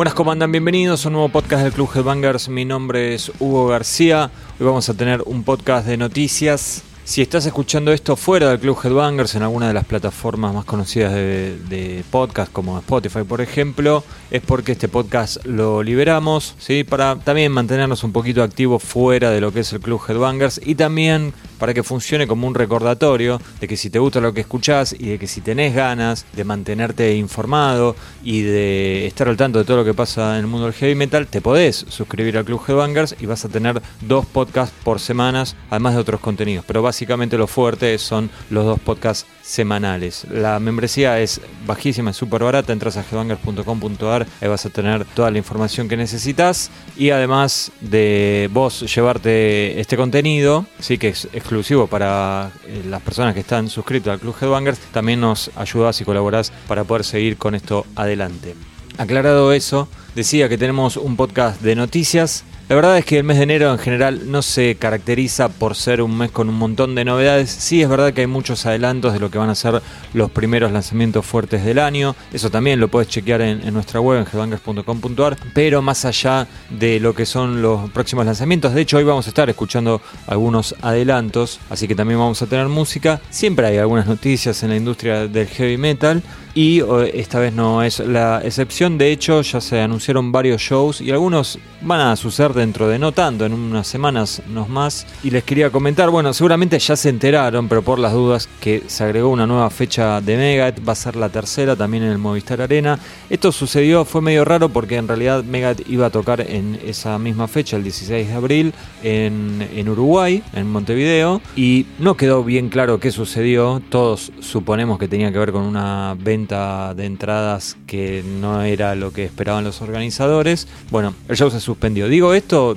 Buenas, ¿cómo? Bienvenidos a un nuevo podcast del Club Headbangers. Mi nombre es Hugo García. Hoy vamos a tener un podcast de noticias. Si estás escuchando esto fuera del Club Headbangers, en alguna de las plataformas más conocidas de, de, podcast, como Spotify, por ejemplo, es porque este podcast lo liberamos. Para también mantenernos un poquito activos fuera de lo que es el Club Headbangers y también para que funcione como un recordatorio de que si te gusta lo que escuchás y de que si tenés ganas de mantenerte informado y de estar al tanto de todo lo que pasa en el mundo del heavy metal, te podés suscribir al Club Headbangers y vas a tener dos podcasts por semanas, además de otros contenidos. Pero básicamente lo fuerte son los dos podcasts semanales. La membresía es bajísima, es súper barata, entras a headbangers.com.ar, ahí vas a tener toda la información que necesitas y además de vos llevarte este contenido, sí que es exclusivo para eh, las personas que están suscritas al Club Headbangers, también nos ayudas y colaborás para poder seguir con esto adelante. Aclarado eso, decía que tenemos un podcast de noticias la verdad es que el mes de enero en general no se caracteriza por ser un mes con un montón de novedades. Sí es verdad que hay muchos adelantos de lo que van a ser los primeros lanzamientos fuertes del año. Eso también lo puedes chequear en, nuestra web en gbangers.com.ar. Pero más allá de lo que son los próximos lanzamientos, de hecho hoy vamos a estar escuchando algunos adelantos, así que también vamos a tener música. Siempre hay algunas noticias en la industria del heavy metal y esta vez no es la excepción. De hecho, ya se anunciaron varios shows y algunos van a suceder dentro de no tanto, en unas semanas, no más. Y les quería comentar, bueno, seguramente ya se enteraron, pero por las dudas, que se agregó una nueva fecha de Megadeth, va a ser la tercera también en el Movistar Arena. Esto sucedió, fue medio raro porque en realidad Megadeth iba a tocar en esa misma fecha, el 16 de abril, en, en Uruguay, en Montevideo, y no quedó bien claro qué sucedió. Todos suponemos que tenía que ver con una venta de entradas que no era lo que esperaban los organizadores. Bueno, el show se suspendió. Digo esto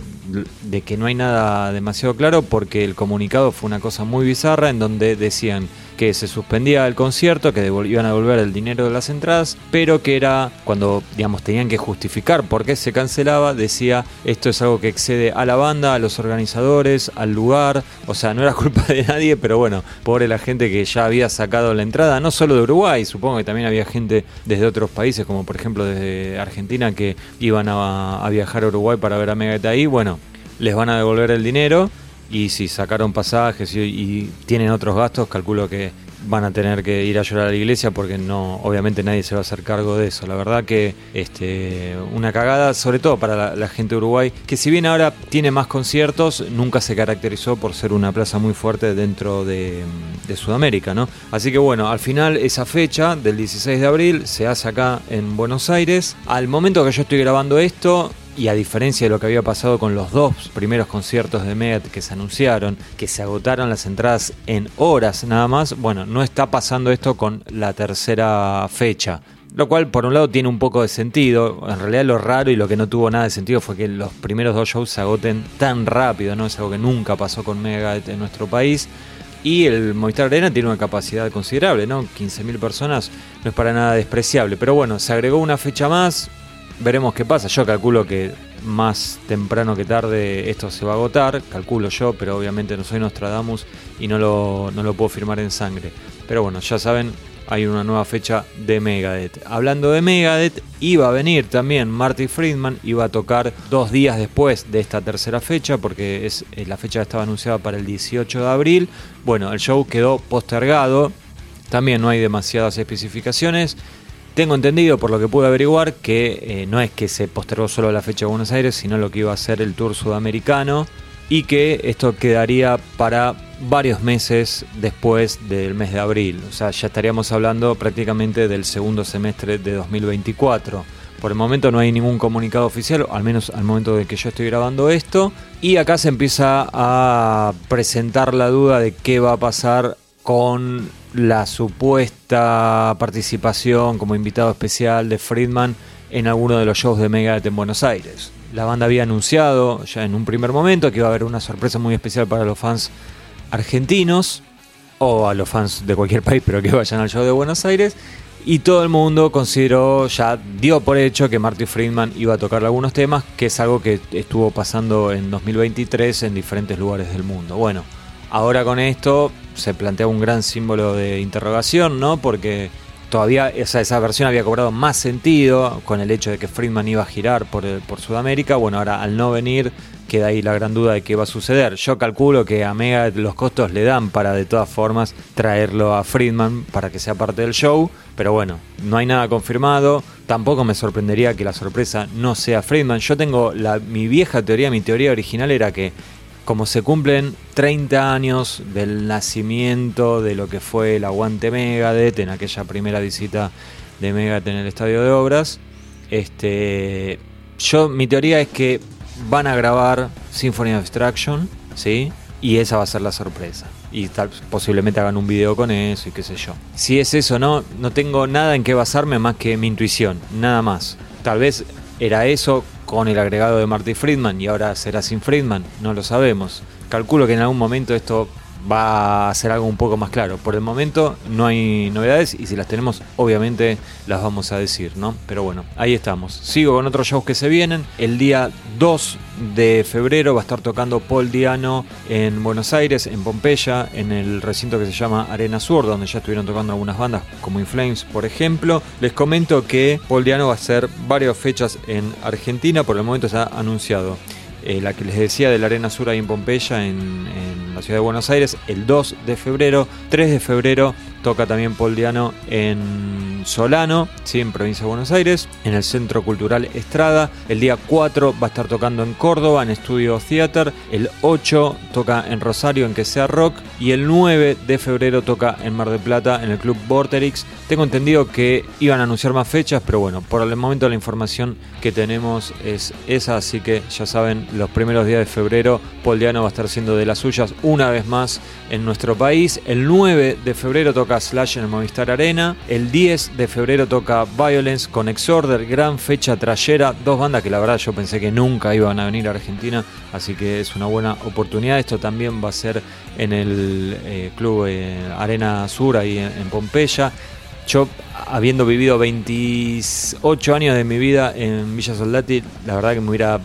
de que no hay nada demasiado claro porque el comunicado fue una cosa muy bizarra en donde decían que se suspendía el concierto, que iban a devolver el dinero de las entradas, pero que era cuando, digamos, tenían que justificar por qué se cancelaba, decía esto es algo que excede a la banda, a los organizadores, al lugar, o sea, no era culpa de nadie, pero bueno, pobre la gente que ya había sacado la entrada, no solo de Uruguay, supongo que también había gente desde otros países, como por ejemplo desde Argentina, que iban a, viajar a Uruguay para ver a Megadeth ahí, bueno, les van a devolver el dinero y si sacaron pasajes y, tienen otros gastos, calculo que van a tener que ir a llorar a la iglesia porque no, obviamente nadie se va a hacer cargo de eso. La verdad que este, una cagada, sobre todo para la, gente de Uruguay, que si bien ahora tiene más conciertos, nunca se caracterizó por ser una plaza muy fuerte dentro de, de Sudamérica, ¿no? Así que bueno, al final esa fecha del 16 de abril se hace acá en Buenos Aires. Al momento que yo estoy grabando esto, y a diferencia de lo que había pasado con los dos primeros conciertos de Megadeth que se anunciaron, que se agotaron las entradas en horas nada más, bueno, no está pasando esto con la tercera fecha. Lo cual, por un lado, tiene un poco de sentido. En realidad, lo raro y lo que no tuvo nada de sentido fue que los primeros dos shows se agoten tan rápido, ¿no? Es algo que nunca pasó con Megadeth en nuestro país. Y el Movistar Arena tiene una capacidad considerable, ¿no? 15.000 personas no es para nada despreciable. Pero bueno, se agregó una fecha más, veremos qué pasa. Yo calculo que más temprano que tarde esto se va a agotar, calculo yo, pero obviamente no soy Nostradamus y no lo, no lo puedo firmar en sangre. Pero bueno, ya saben, hay una nueva fecha de Megadeth. Hablando de Megadeth, iba a venir también Marty Friedman, iba a tocar dos días después de esta tercera fecha, porque es, eh, la fecha estaba anunciada para el 18 de abril. Bueno, el show quedó postergado, también no hay demasiadas especificaciones. Tengo entendido, por lo que pude averiguar, que eh, no es que se postergó solo la fecha de Buenos Aires, sino lo que iba a ser el tour sudamericano y que esto quedaría para varios meses después del mes de abril. O sea, ya estaríamos hablando prácticamente del segundo semestre de 2024. Por el momento no hay ningún comunicado oficial, al menos al momento de que yo estoy grabando esto. Y acá se empieza a presentar la duda de qué va a pasar con la supuesta participación como invitado especial de Friedman en alguno de los shows de Megadeth en Buenos Aires. La banda había anunciado ya en un primer momento que iba a haber una sorpresa muy especial para los fans argentinos o a los fans de cualquier país, pero que vayan al show de Buenos Aires. Y todo el mundo consideró, ya dio por hecho que Marty Friedman iba a tocar algunos temas, que es algo que estuvo pasando en 2023 en diferentes lugares del mundo. Bueno, Ahora con esto se plantea un gran símbolo de interrogación, ¿no? Porque todavía esa, esa versión había cobrado más sentido con el hecho de que Friedman iba a girar por, por Sudamérica. Bueno, ahora al no venir queda ahí la gran duda de qué va a suceder. Yo calculo que a Mega los costos le dan para de todas formas traerlo a Friedman para que sea parte del show, pero bueno, no hay nada confirmado. Tampoco me sorprendería que la sorpresa no sea Friedman. Yo tengo la, mi vieja teoría, mi teoría original era que como se cumplen 30 años del nacimiento de lo que fue el aguante Megadeth en aquella primera visita de Megadeth en el estadio de obras, este, yo mi teoría es que van a grabar Symphony of Destruction, ¿sí? Y esa va a ser la sorpresa. Y tal, posiblemente hagan un video con eso y qué sé yo. Si es eso no, no tengo nada en qué basarme más que mi intuición, nada más. Tal vez era eso con el agregado de Marty Friedman y ahora será sin Friedman, no lo sabemos. Calculo que en algún momento esto va a ser algo un poco más claro. Por el momento no hay novedades y si las tenemos obviamente las vamos a decir, ¿no? Pero bueno, ahí estamos. Sigo con otros shows que se vienen. El día 2 de febrero va a estar tocando Paul Diano en Buenos Aires, en Pompeya, en el recinto que se llama Arena Sur, donde ya estuvieron tocando algunas bandas como Inflames, por ejemplo. Les comento que Paul Diano va a hacer varias fechas en Argentina, por el momento se ha anunciado. Eh, la que les decía de la Arena Sur ahí en Pompeya, en, la ciudad de Buenos Aires, el 2 de febrero. 3 de febrero toca también Paul Diano en Solano, ¿sí? en provincia de Buenos Aires, en el Centro Cultural Estrada. El día 4 va a estar tocando en Córdoba, en Estudio Theater. El 8 toca en Rosario, en Que Sea Rock. Y el 9 de febrero toca en Mar del Plata, en el Club Vorterix. Tengo entendido que iban a anunciar más fechas, pero bueno, por el momento la información que tenemos es esa, así que ya saben, los primeros días de febrero, Paul Diano va a estar siendo de las suyas una vez más en nuestro país. El 9 de febrero Slash en el Movistar Arena. El 10 de febrero toca Violence con Exorder, gran fecha trayera. Dos bandas que la verdad yo pensé que nunca iban a venir a Argentina, así que es una buena oportunidad. Esto también va a ser en el eh, Club eh, Arena Sur, ahí en Pompeya. Yo, habiendo vivido 28 años de mi vida en Villa Soldati, la verdad que me hubiera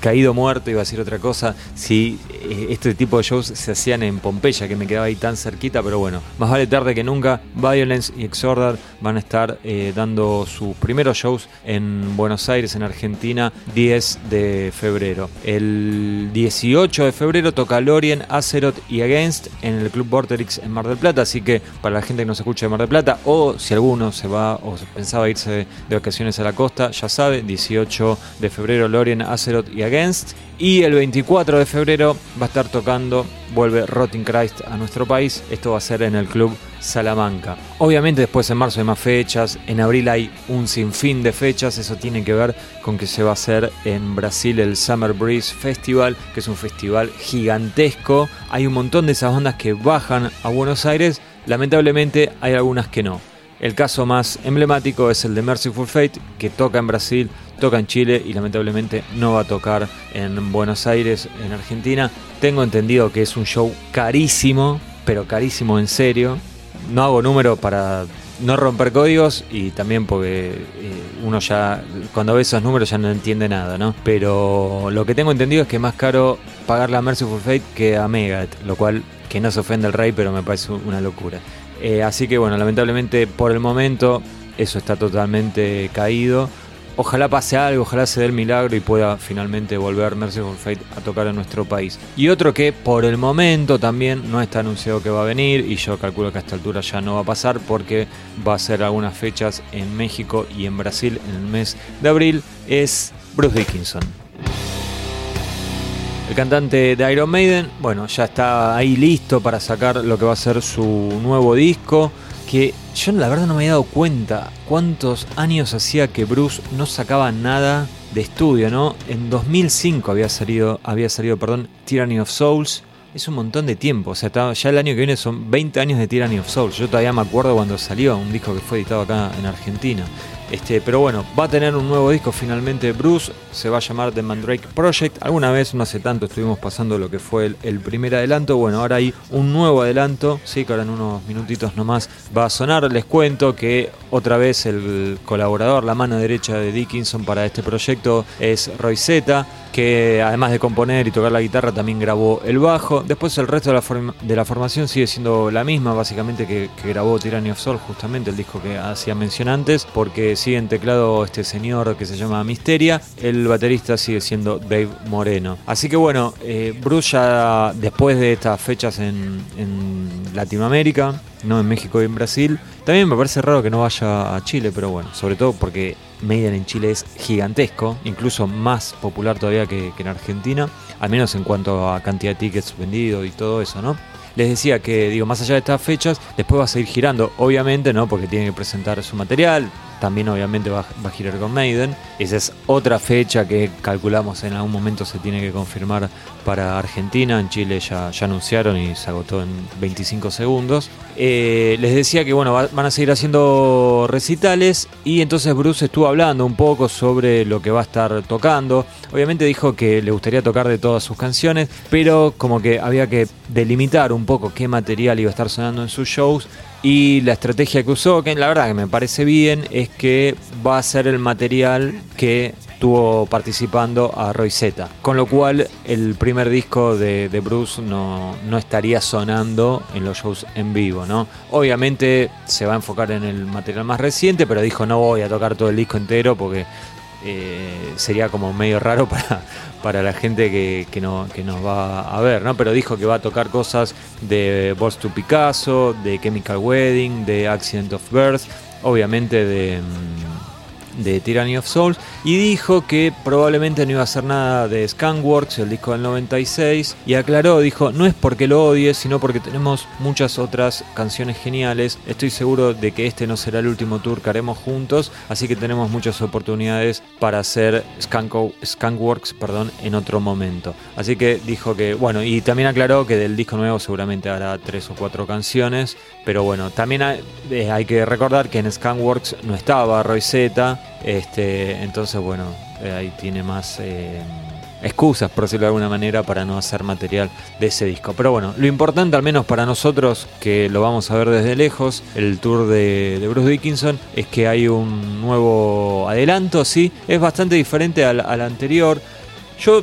caído muerto, iba a decir otra cosa, si este tipo de shows se hacían en Pompeya, que me quedaba ahí tan cerquita, pero bueno, más vale tarde que nunca, Violence y Exorder van a estar eh, dando sus primeros shows en Buenos Aires, en Argentina, 10 de febrero. El 18 de febrero toca Lorien, Azeroth y Against en el Club Vorterix en Mar del Plata, así que para la gente que nos escucha de Mar del Plata, o si alguno se va o pensaba irse de vacaciones a la costa, ya sabe, 18 de febrero Lorien, Azeroth y Against y el 24 de febrero va a estar tocando, vuelve Rotting Christ a nuestro país. Esto va a ser en el Club Salamanca. Obviamente después en marzo hay más fechas, en abril hay un sinfín de fechas, eso tiene que ver con que se va a hacer en Brasil el Summer Breeze Festival, que es un festival gigantesco. Hay un montón de esas bandas que bajan a Buenos Aires, lamentablemente hay algunas que no. El caso más emblemático es el de Merciful Fate, que toca en Brasil, toca en Chile y lamentablemente no va a tocar en Buenos Aires, en Argentina. Tengo entendido que es un show carísimo, pero carísimo en serio. No hago número para no romper códigos y también porque eh, uno ya cuando ve esos números ya no entiende nada, ¿no? Pero lo que tengo entendido es que es más caro pagarle a Merciful Fate que a Megadeth, lo cual que no se ofende el rey, pero me parece una locura. Eh, así que bueno, lamentablemente por el momento eso está totalmente caído. Ojalá pase algo, ojalá se dé el milagro y pueda finalmente volver Merciful Fate a tocar en nuestro país. Y otro que por el momento también no está anunciado que va a venir y yo calculo que a esta altura ya no va a pasar porque va a ser algunas fechas en México y en Brasil en el mes de abril es Bruce Dickinson. El cantante de Iron Maiden, bueno, ya está ahí listo para sacar lo que va a ser su nuevo disco que yo la verdad no me había dado cuenta cuántos años hacía que Bruce no sacaba nada de estudio, ¿no? En 2005 había salido, había salido, perdón, Tyranny of Souls. Es un montón de tiempo, o sea, ya el año que viene son 20 años de Tyranny of Souls. Yo todavía me acuerdo cuando salió un disco que fue editado acá en Argentina. Este, pero bueno, va a tener un nuevo disco finalmente Bruce, se va a llamar The Mandrake Project. Alguna vez, no hace tanto, estuvimos pasando lo que fue el, primer adelanto. Bueno, ahora hay un nuevo adelanto, sí, que ahora en unos minutitos nomás va a sonar. Les cuento que otra vez el colaborador, la mano derecha de Dickinson para este proyecto es Roy Zeta que además de componer y tocar la guitarra también grabó el bajo. Después el resto de la, formación sigue siendo la misma, básicamente que, grabó Tyranny of Soul, justamente el disco que hacía mención antes, porque sigue en teclado este señor que se llama Misteria, el baterista sigue siendo Dave Moreno. Así que bueno, eh, después de estas fechas en Latinoamérica, no en México y en Brasil, también me parece raro que no vaya a Chile, pero bueno, sobre todo porque Maiden en Chile es gigantesco, incluso más popular todavía que, en Argentina, al menos en cuanto a cantidad de tickets vendidos y todo eso, ¿no? Les decía que, digo, más allá de estas fechas, después va a seguir girando, obviamente, ¿no? Porque tiene que presentar su material, también obviamente va, a girar con Maiden. Esa es otra fecha que calculamos en algún momento se tiene que confirmar para Argentina. En Chile ya, anunciaron y se agotó en 25 segundos. Eh, les decía que bueno, van a seguir haciendo recitales y entonces Bruce estuvo hablando un poco sobre lo que va a estar tocando. Obviamente dijo que le gustaría tocar de todas sus canciones, pero como que había que delimitar un poco qué material iba a estar sonando en sus shows y la estrategia que usó, que la verdad que me parece bien, es que va a ser el material que estuvo participando a Roy Z. Con lo cual el primer disco de, Bruce no, no, estaría sonando en los shows en vivo, ¿no? Obviamente se va a enfocar en el material más reciente, pero dijo no voy a tocar todo el disco entero porque eh, sería como medio raro para, para la gente que, que, no, que nos va a ver, ¿no? Pero dijo que va a tocar cosas de Balls to Picasso, de Chemical Wedding, de Accident of Birth, obviamente de... Mm, de Tyranny of Souls y dijo que probablemente no iba a hacer nada de Skunkworks, el disco del 96, y aclaró, dijo, no es porque lo odie, sino porque tenemos muchas otras canciones geniales, estoy seguro de que este no será el último tour que haremos juntos, así que tenemos muchas oportunidades para hacer Skunkworks perdón, en otro momento. Así que dijo que, bueno, y también aclaró que del disco nuevo seguramente hará tres o cuatro canciones, pero bueno, también hay, eh, que recordar que en Skunkworks no estaba Roy Z, este, entonces, bueno, eh, ahí tiene más eh, excusas, por decirlo de alguna manera, para no hacer material de ese disco. Pero bueno, lo importante, al menos para nosotros, que lo vamos a ver desde lejos, el tour de, Bruce Dickinson, es que hay un nuevo adelanto, sí, es bastante diferente al, anterior. Yo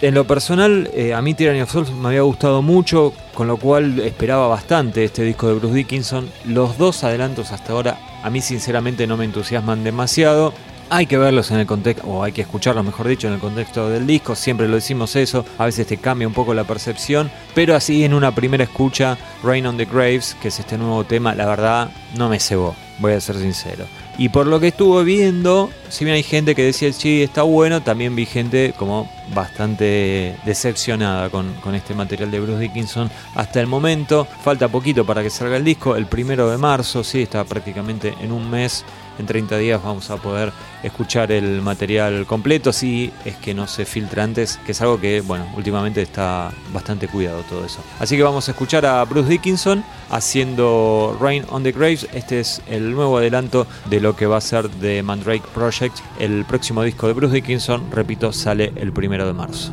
en lo personal, eh, a mí Tyranny of Souls me había gustado mucho, con lo cual esperaba bastante este disco de Bruce Dickinson. Los dos adelantos hasta ahora a mí sinceramente no me entusiasman demasiado. Hay que verlos en el contexto, o hay que escucharlos, mejor dicho, en el contexto del disco. Siempre lo decimos eso. A veces te cambia un poco la percepción. Pero así en una primera escucha, Rain on the Graves, que es este nuevo tema, la verdad no me cebó. Voy a ser sincero. Y por lo que estuve viendo, si bien hay gente que decía sí, está bueno, también vi gente como bastante decepcionada con, este material de Bruce Dickinson hasta el momento. Falta poquito para que salga el disco, el primero de marzo, sí, está prácticamente en un mes en 30 días vamos a poder escuchar el material completo, si es que no se filtra antes, que es algo que, bueno, últimamente está bastante cuidado todo eso. Así que vamos a escuchar a Bruce Dickinson haciendo Rain on the Graves. Este es el nuevo adelanto de lo que va a ser The Mandrake Project. El próximo disco de Bruce Dickinson, repito, sale el primero de marzo.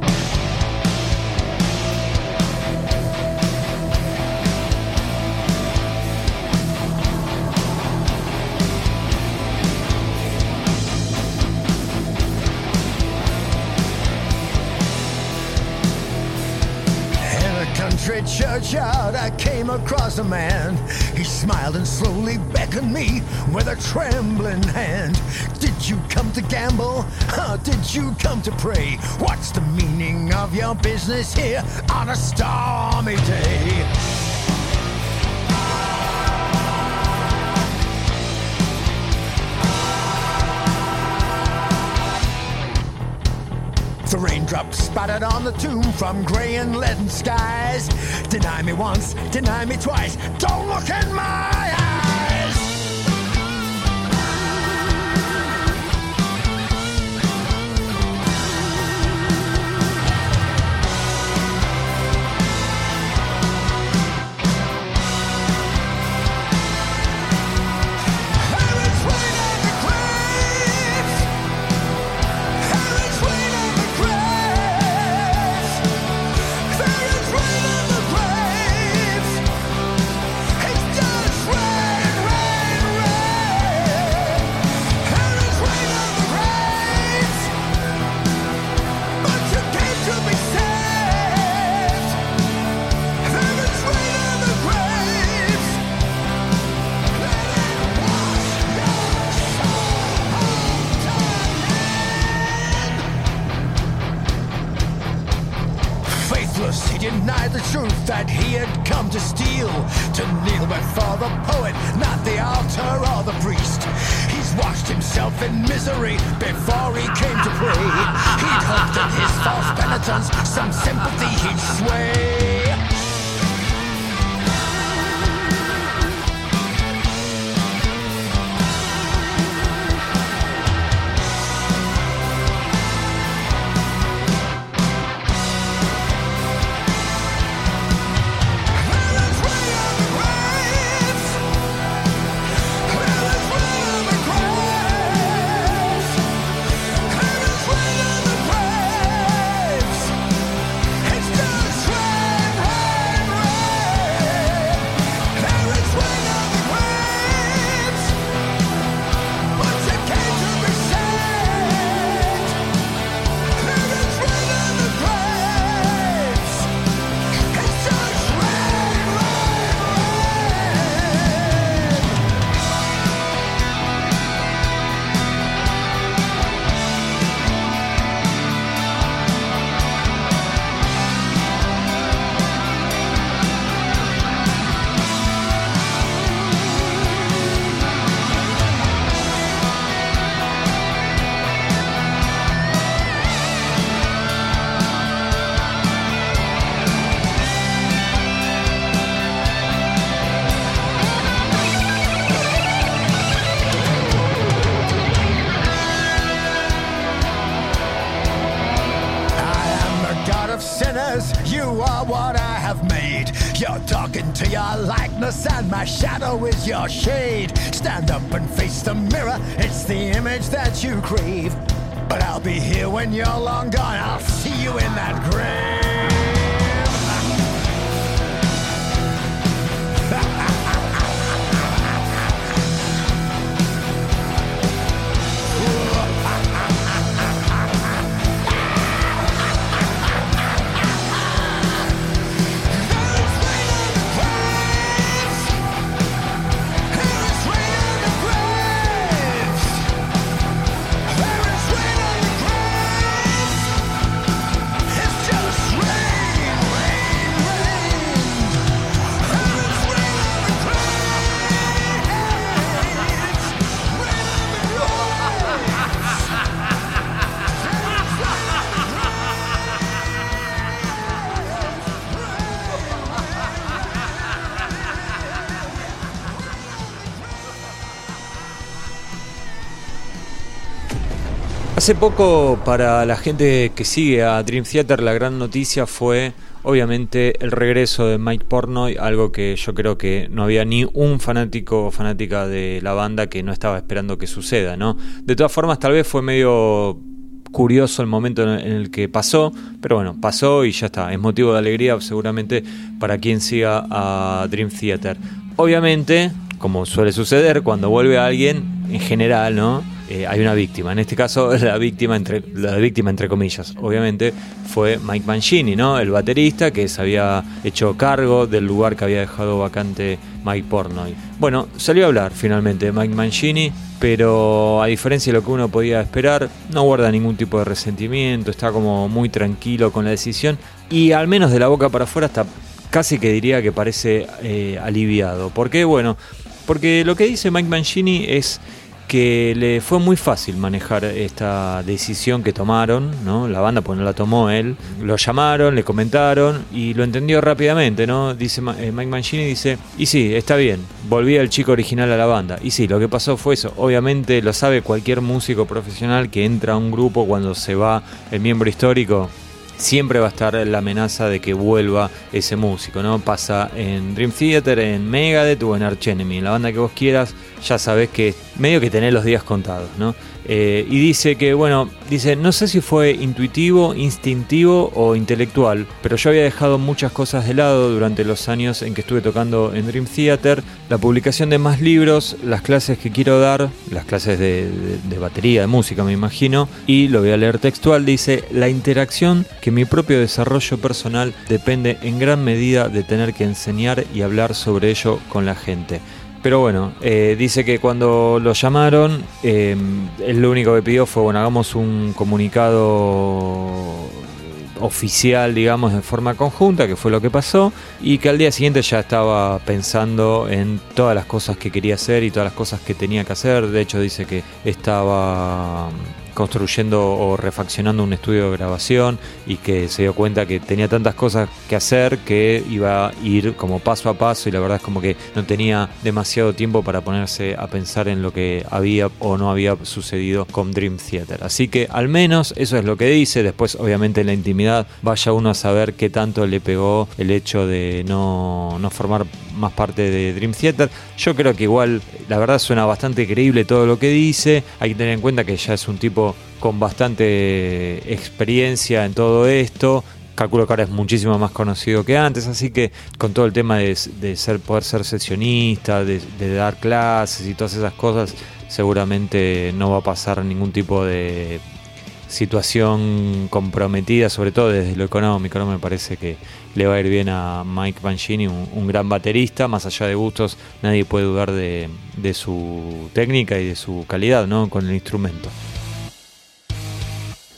I came across a man. He smiled and slowly beckoned me with a trembling hand. Did you come to gamble? Huh, did you come to pray? What's the meaning of your business here on a stormy day? The raindrops spattered on the tomb from grey and leaden skies. Deny me once, deny me twice. Don't look in my eyes. To steal, to kneel before the poet, not the altar or the priest. He's washed himself in misery before he came to pray. He'd hoped that his false penitence, some sympathy he'd sway. Shadow is your shade. Stand up and face the mirror, it's the image that you crave. But I'll be here when you're long gone, I'll see you in that grave. Hace poco, para la gente que sigue a Dream Theater, la gran noticia fue obviamente el regreso de Mike Pornoy, algo que yo creo que no había ni un fanático o fanática de la banda que no estaba esperando que suceda, ¿no? De todas formas, tal vez fue medio curioso el momento en el que pasó, pero bueno, pasó y ya está. Es motivo de alegría seguramente para quien siga a Dream Theater. Obviamente, como suele suceder, cuando vuelve alguien, en general, ¿no? Eh, hay una víctima. En este caso, la víctima, entre, la víctima, entre comillas, obviamente, fue Mike Mancini, ¿no? El baterista que se había hecho cargo del lugar que había dejado vacante Mike Pornoy. Bueno, salió a hablar finalmente Mike Mancini, pero a diferencia de lo que uno podía esperar, no guarda ningún tipo de resentimiento, está como muy tranquilo con la decisión y al menos de la boca para afuera está casi que diría que parece eh, aliviado. ¿Por qué? Bueno, porque lo que dice Mike Mancini es que le fue muy fácil manejar esta decisión que tomaron, ¿no? La banda pues no la tomó él, lo llamaron, le comentaron y lo entendió rápidamente, ¿no? Dice eh, Mike Mancini dice, "Y sí, está bien, volví el chico original a la banda." Y sí, lo que pasó fue eso. Obviamente lo sabe cualquier músico profesional que entra a un grupo cuando se va el miembro histórico, siempre va a estar la amenaza de que vuelva ese músico, ¿no? Pasa en Dream Theater, en Megadeth o en Arch Enemy, en la banda que vos quieras, ya sabes que medio que tenés los días contados, ¿no? Eh, y dice que, bueno, dice, no sé si fue intuitivo, instintivo o intelectual, pero yo había dejado muchas cosas de lado durante los años en que estuve tocando en Dream Theater, la publicación de más libros, las clases que quiero dar, las clases de, de batería, de música me imagino, y lo voy a leer textual, dice, la interacción que mi propio desarrollo personal depende en gran medida de tener que enseñar y hablar sobre ello con la gente. Pero bueno, eh, dice que cuando lo llamaron, eh, él lo único que pidió fue, bueno, hagamos un comunicado oficial, digamos, en forma conjunta, que fue lo que pasó, y que al día siguiente ya estaba pensando en todas las cosas que quería hacer y todas las cosas que tenía que hacer. De hecho, dice que estaba construyendo o refaccionando un estudio de grabación y que se dio cuenta que tenía tantas cosas que hacer que iba a ir como paso a paso y la verdad es como que no tenía demasiado tiempo para ponerse a pensar en lo que había o no había sucedido con Dream Theater. Así que al menos eso es lo que dice, después obviamente en la intimidad vaya uno a saber qué tanto le pegó el hecho de no, no formar más parte de Dream Theater. Yo creo que igual la verdad suena bastante creíble todo lo que dice, hay que tener en cuenta que ya es un tipo con bastante experiencia en todo esto. Calculo que ahora es muchísimo más conocido que antes, así que con todo el tema de, ser, poder ser sesionista, de, dar clases y todas esas cosas, seguramente no va a pasar ningún tipo de situación comprometida, sobre todo desde lo económico. Me parece que le va a ir bien a Mike Mancini, un, gran baterista. Más allá de gustos, nadie puede dudar de, de su técnica y de su calidad ¿no? con el instrumento.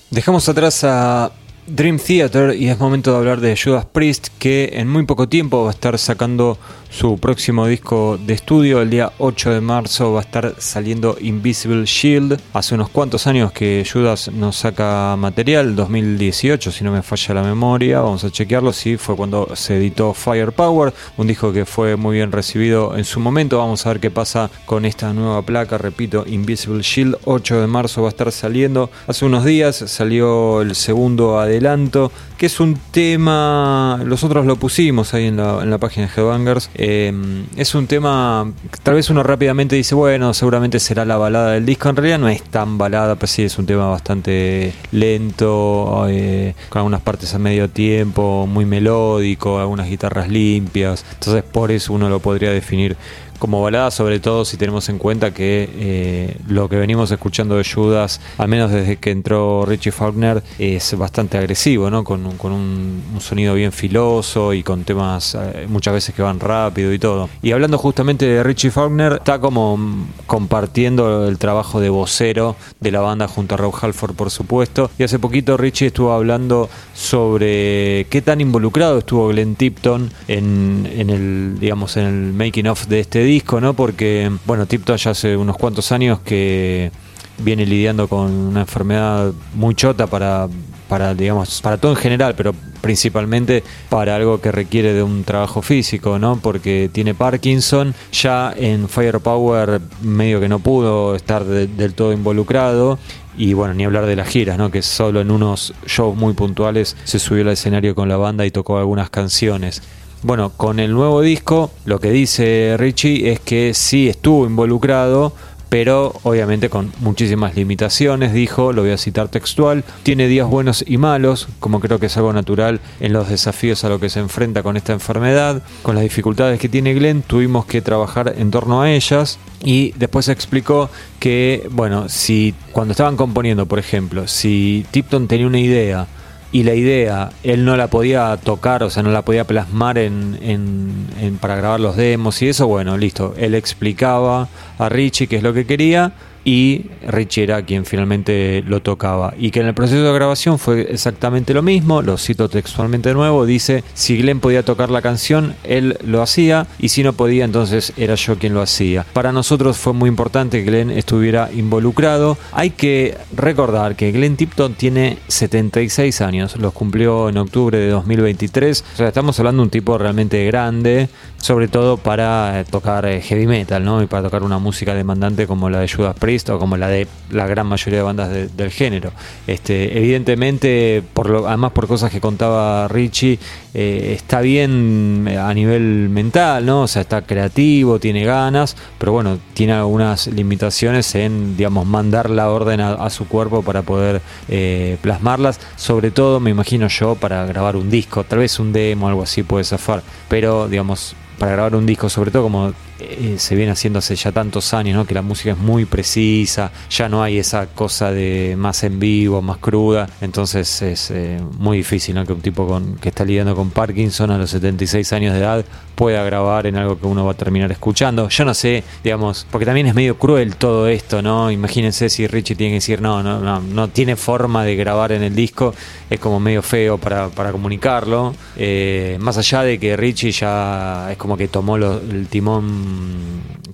Dejamos atrás a Dream Theater y es momento de hablar de Judas Priest que en muy poco tiempo va a estar sacando su próximo disco de estudio. El día 8 de marzo va a estar saliendo Invisible Shield. Hace unos cuantos años que Judas nos saca material, 2018 si no me falla la memoria, vamos a chequearlo, sí, fue cuando se editó Firepower, un disco que fue muy bien recibido en su momento. Vamos a ver qué pasa con esta nueva placa, repito, Invisible Shield, 8 de marzo va a estar saliendo. Hace unos días salió el segundo adelanto, que es un tema, nosotros lo pusimos ahí en la, en la página de Headbangers eh, es un tema, tal vez uno rápidamente dice, bueno, seguramente será la balada del disco. En realidad no es tan balada, pero sí es un tema bastante lento, eh, con algunas partes a medio tiempo, muy melódico, algunas guitarras limpias. Entonces por eso uno lo podría definir como balada, sobre todo si tenemos en cuenta que eh, lo que venimos escuchando de Judas, al menos desde que entró Richie Faulkner, es bastante agresivo, ¿no? Con, con un, sonido bien filoso y con temas eh, muchas veces que van rápido y todo. Y hablando justamente de Richie Faulkner, está como compartiendo el trabajo de vocero de la banda junto a Rob Halford, por supuesto. Y hace poquito Richie estuvo hablando sobre qué tan involucrado estuvo Glenn Tipton en, en el, digamos, en el making of de este disco, ¿no? Porque, bueno, Tipto ya hace unos cuantos años que viene lidiando con una enfermedad muy chota para, para, digamos, para todo en general, pero principalmente para algo que requiere de un trabajo físico, ¿no? Porque tiene Parkinson, ya en Firepower medio que no pudo estar del todo involucrado y bueno, ni hablar de las giras, ¿no? Que solo en unos shows muy puntuales se subió al escenario con la banda y tocó algunas canciones. Bueno, con el nuevo disco lo que dice Richie es que sí estuvo involucrado, pero obviamente con muchísimas limitaciones, dijo, lo voy a citar textual, tiene días buenos y malos, como creo que es algo natural en los desafíos a lo que se enfrenta con esta enfermedad, con las dificultades que tiene Glenn, tuvimos que trabajar en torno a ellas y después explicó que, bueno, si cuando estaban componiendo, por ejemplo, si Tipton tenía una idea, y la idea él no la podía tocar, o sea, no la podía plasmar en, en, para grabar los demos y eso, bueno, listo, él explicaba a Richie qué es lo que quería y Richie era quien finalmente lo tocaba. Y que en el proceso de grabación fue exactamente lo mismo, lo cito textualmente de nuevo, dice, si Glenn podía tocar la canción, él lo hacía, y si no podía, entonces era yo quien lo hacía. Para nosotros fue muy importante que Glenn estuviera involucrado. Hay que recordar que Glenn Tipton tiene 76 años, los cumplió en octubre de 2023, o sea, estamos hablando de un tipo realmente grande, sobre todo para tocar eh, heavy metal, ¿no? Y para tocar una música demandante como la de Judas Priest o como la de la gran mayoría de bandas del género. Este, evidentemente, por lo, además por cosas que contaba Richie, eh, está bien a nivel mental, ¿no? O sea, está creativo, tiene ganas, pero bueno, tiene algunas limitaciones en, digamos, mandar la orden a, su cuerpo para poder eh, plasmarlas. Sobre todo, me imagino yo, para grabar un disco, tal vez un demo, algo así puede zafar, pero digamos, para grabar un disco, sobre todo como eh, se viene haciendo hace ya tantos años, ¿no? que la música es muy precisa, ya no hay esa cosa de más en vivo, más cruda, entonces es eh, muy difícil ¿no? que un tipo con, que está lidiando con Parkinson a los 76 años de edad pueda grabar en algo que uno va a terminar escuchando. Yo no sé, digamos, porque también es medio cruel todo esto, ¿no? Imagínense si Richie tiene que decir, no, no, no, no tiene forma de grabar en el disco, es como medio feo para, para comunicarlo. Eh, más allá de que Richie ya es como que tomó el timón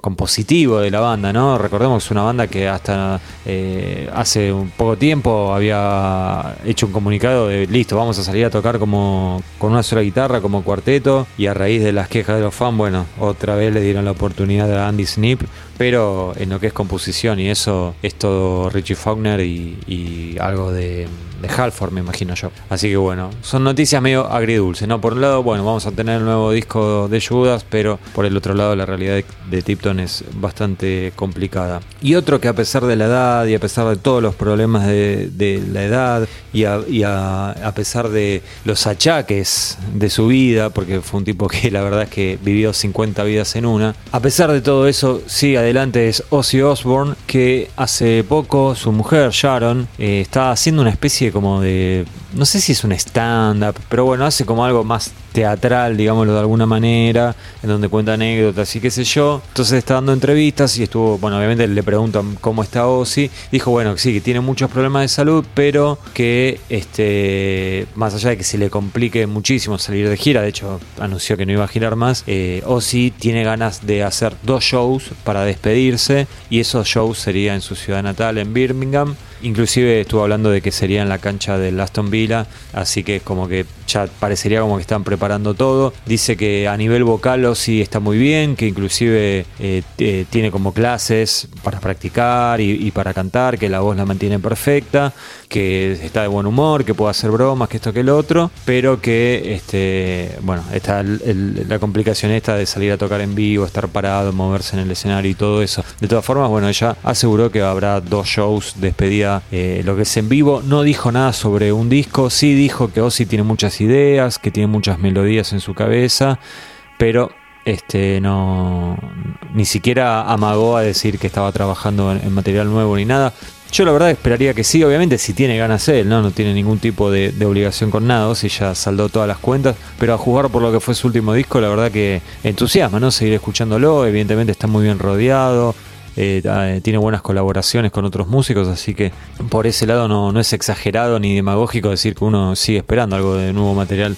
compositivo de la banda, ¿no? Recordemos una banda que hasta eh, hace un poco tiempo había hecho un comunicado de listo, vamos a salir a tocar como con una sola guitarra, como cuarteto, y a raíz de las quejas de los fans, bueno, otra vez le dieron la oportunidad a Andy Snip, pero en lo que es composición y eso es todo Richie Faulkner y algo de de Halford, me imagino yo. Así que bueno, son noticias medio agridulces, ¿no? Por un lado, bueno, vamos a tener el nuevo disco de Judas, pero por el otro lado la realidad de, Tipton es bastante complicada. Y otro que a pesar de la edad y a pesar de todos los problemas de, la edad y, a, pesar de los achaques de su vida, porque fue un tipo que la verdad es que vivió 50 vidas en una, a pesar de todo eso, sí, adelante es Ozzy Osbourne, que hace poco su mujer Sharon eh, está haciendo una especie como de, no sé si es un stand-up, pero bueno, hace como algo más teatral, digámoslo de alguna manera, en donde cuenta anécdotas y qué sé yo. Entonces está dando entrevistas y estuvo, bueno, obviamente le preguntan cómo está Ozzy. Dijo, bueno, sí, que tiene muchos problemas de salud, pero que este, más allá de que se le complique muchísimo salir de gira, de hecho anunció que no iba a girar más, eh, Ozzy tiene ganas de hacer dos shows para despedirse y esos shows serían en su ciudad natal, en Birmingham. Inclusive estuvo hablando de que sería en la cancha del Aston Villa, así que como que ya parecería como que están preparando todo. Dice que a nivel vocal sí está muy bien, que inclusive eh, tiene como clases para practicar y, para cantar, que la voz la mantiene perfecta, que está de buen humor, que puede hacer bromas, que esto que el otro, pero que este bueno, está la complicación esta de salir a tocar en vivo, estar parado, moverse en el escenario y todo eso. De todas formas, bueno, ella aseguró que habrá dos shows despedida eh, lo que es en vivo. No dijo nada sobre un disco, sí dijo que Ozzy tiene muchas ideas, que tiene muchas melodías en su cabeza, pero este no ni siquiera amagó a decir que estaba trabajando en, material nuevo ni nada. Yo la verdad esperaría que sí, obviamente si tiene ganas él, ¿no? No tiene ningún tipo de, obligación con nada, si ya saldó todas las cuentas, pero a jugar por lo que fue su último disco, la verdad que entusiasma, ¿no? Seguir escuchándolo, evidentemente está muy bien rodeado, eh, eh, tiene buenas colaboraciones con otros músicos, así que por ese lado no, no es exagerado ni demagógico decir que uno sigue esperando algo de nuevo material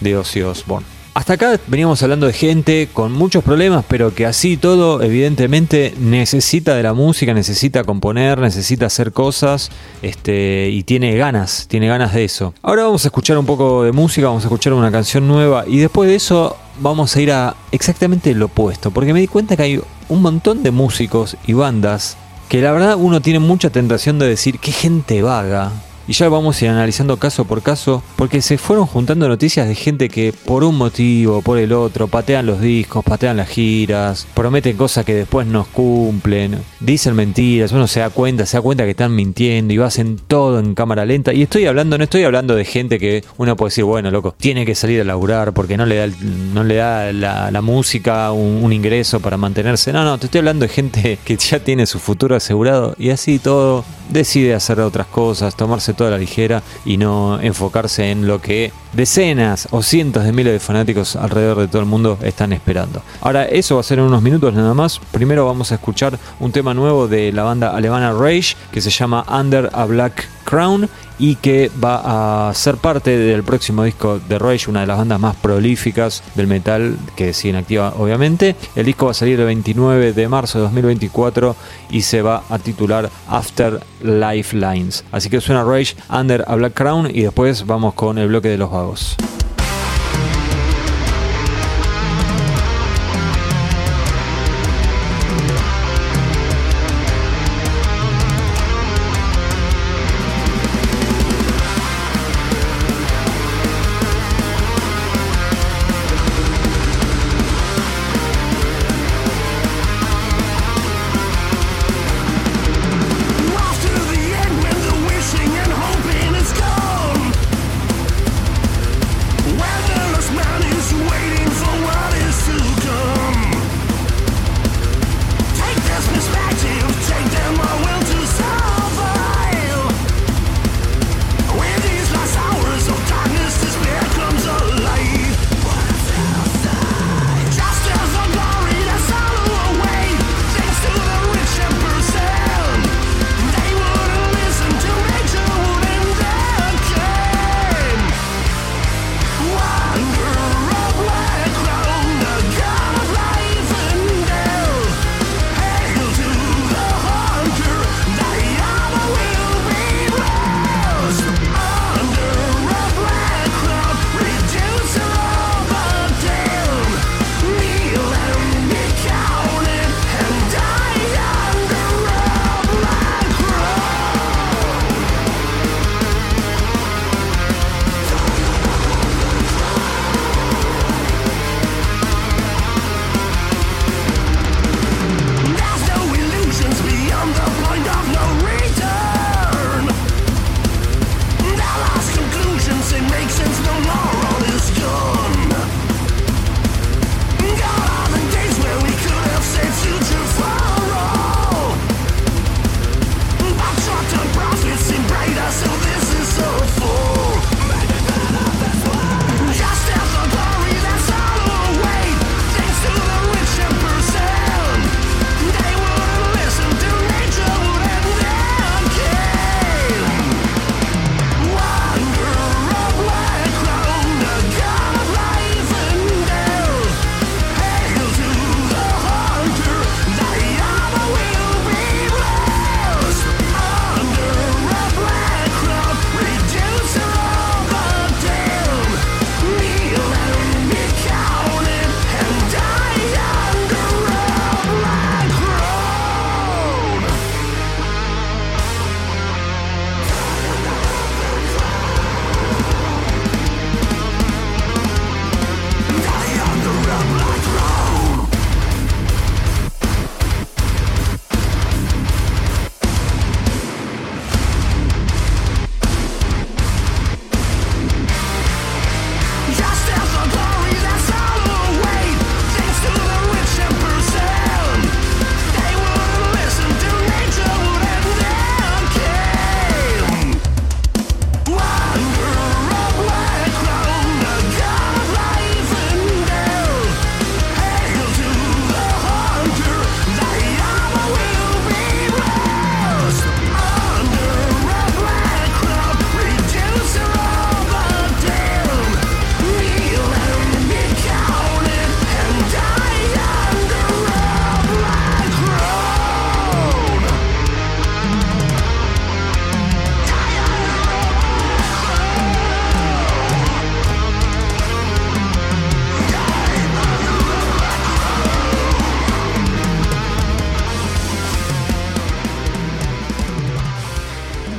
de Ozzy Osbourne. Hasta acá veníamos hablando de gente con muchos problemas, pero que así todo, evidentemente, necesita de la música, necesita componer, necesita hacer cosas, este, y tiene ganas, tiene ganas de eso. Ahora vamos a escuchar un poco de música, vamos a escuchar una canción nueva, y después de eso vamos a ir a exactamente lo opuesto, porque me di cuenta que hay un montón de músicos y bandas que la verdad uno tiene mucha tentación de decir qué gente vaga, y ya vamos a ir analizando caso por caso, porque se fueron juntando noticias de gente que por un motivo o por el otro patean los discos, patean las giras, prometen cosas que después no cumplen, dicen mentiras, uno se da cuenta, se da cuenta que están mintiendo y hacen todo en cámara lenta. Y estoy hablando, no estoy hablando de gente que uno puede decir, bueno, loco, tiene que salir a laburar porque no le da, no le da la, música un, un ingreso para mantenerse. No, no, te estoy hablando de gente que ya tiene su futuro asegurado y así todo decide hacer otras cosas, tomarse toda la ligera y no enfocarse en lo que decenas o cientos de miles de fanáticos alrededor de todo el mundo están esperando. Ahora, eso va a ser en unos minutos nada más. Primero vamos a escuchar un tema nuevo de la banda alemana Rage que se llama Under a Black Crown y que va a ser parte del próximo disco de Rage, una de las bandas más prolíficas del metal que sigue activa obviamente. El disco va a salir el 29 de marzo de 2024 y se va a titular After Lifelines. Así que suena Rage Under a Black Crown y después vamos con el bloque de los vagos.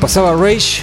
Pasaba Rage.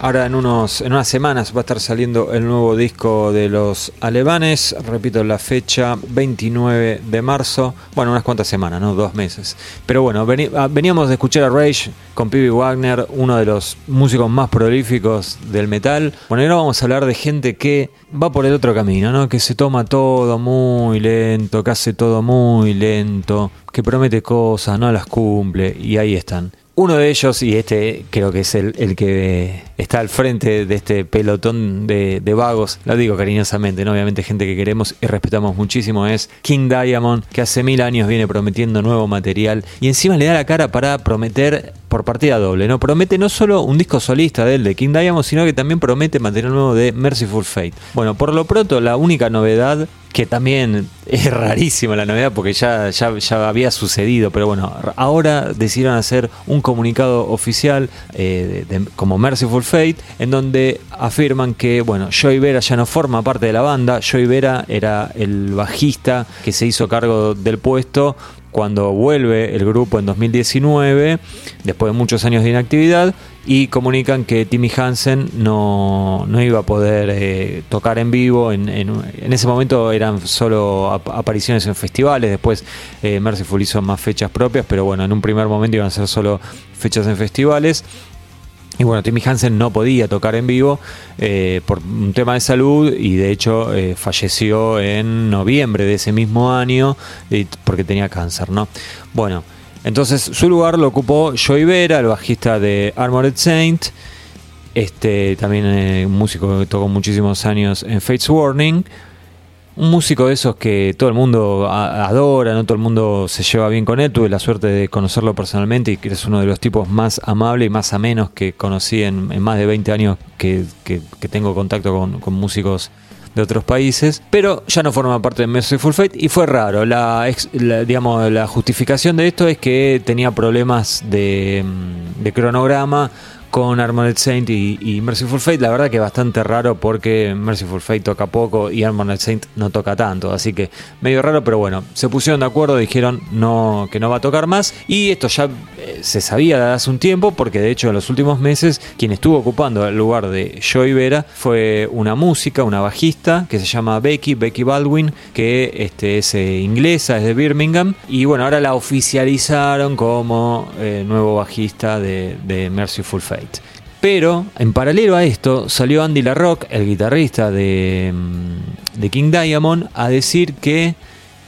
Ahora en, unos, en unas semanas va a estar saliendo el nuevo disco de los alemanes. Repito la fecha, 29 de marzo. Bueno, unas cuantas semanas, ¿no? Dos meses. Pero bueno, ah, veníamos de escuchar a Rage con Pibi Wagner, uno de los músicos más prolíficos del metal. Bueno, ahora vamos a hablar de gente que va por el otro camino, ¿no? Que se toma todo muy lento, que hace todo muy lento, que promete cosas, no las cumple. Y ahí están. Uno de ellos, y este creo que es el, que está al frente de este pelotón de, vagos, lo digo cariñosamente, ¿no? obviamente gente que queremos y respetamos muchísimo, es King Diamond, que hace mil años viene prometiendo nuevo material y encima le da la cara para prometer por partida doble, ¿no? Promete no solo un disco solista de de King Diamond, sino que también promete material nuevo de Merciful Fate. Bueno, por lo pronto, la única novedad que también es rarísima la novedad porque ya, ya, había sucedido, pero bueno, ahora decidieron hacer un comunicado oficial eh, como Merciful Fate, en donde afirman que, bueno, Joey Vera ya no forma parte de la banda, Joey Vera era el bajista que se hizo cargo del puesto cuando vuelve el grupo en 2019, después de muchos años de inactividad, y comunican que Timmy Hansen no, iba a poder eh, tocar en vivo. En, ese momento eran solo apariciones en festivales, después eh, Merciful hizo más fechas propias, pero bueno, en un primer momento iban a ser solo fechas en festivales. Y bueno, Timmy Hansen no podía tocar en vivo eh, por un tema de salud y de hecho eh, falleció en noviembre de ese mismo año porque tenía cáncer, ¿no? Bueno, entonces su lugar lo ocupó Joey Vera, el bajista de Armored Saint, este también eh, un músico que tocó muchísimos años en Fates Warning un músico de esos que todo el mundo adora, no todo el mundo se lleva bien con él. Tuve la suerte de conocerlo personalmente y que es uno de los tipos más amables y más amenos que conocí en, más de 20 años que, tengo contacto con, músicos de otros países, pero ya no forma parte de Merciful Fate y fue raro. La, digamos, la justificación de esto es que tenía problemas de cronograma con Armored Saint y, Merciful Fate. La verdad que bastante raro porque Merciful Fate toca poco y Armored Saint no toca tanto. Así que medio raro, pero bueno, se pusieron de acuerdo, dijeron que no va a tocar más. Y esto ya eh, se sabía de hace un tiempo porque de hecho en los últimos meses quien estuvo ocupando el lugar de Joey Vera fue una música, una bajista que se llama Becky, Becky Baldwin, que este, es eh, inglesa, es de Birmingham. Y bueno, ahora la oficializaron como eh, nuevo bajista de, de Merciful Fate. Pero en paralelo a esto salió Andy LaRock, el guitarrista de, mm, King Diamond, a decir que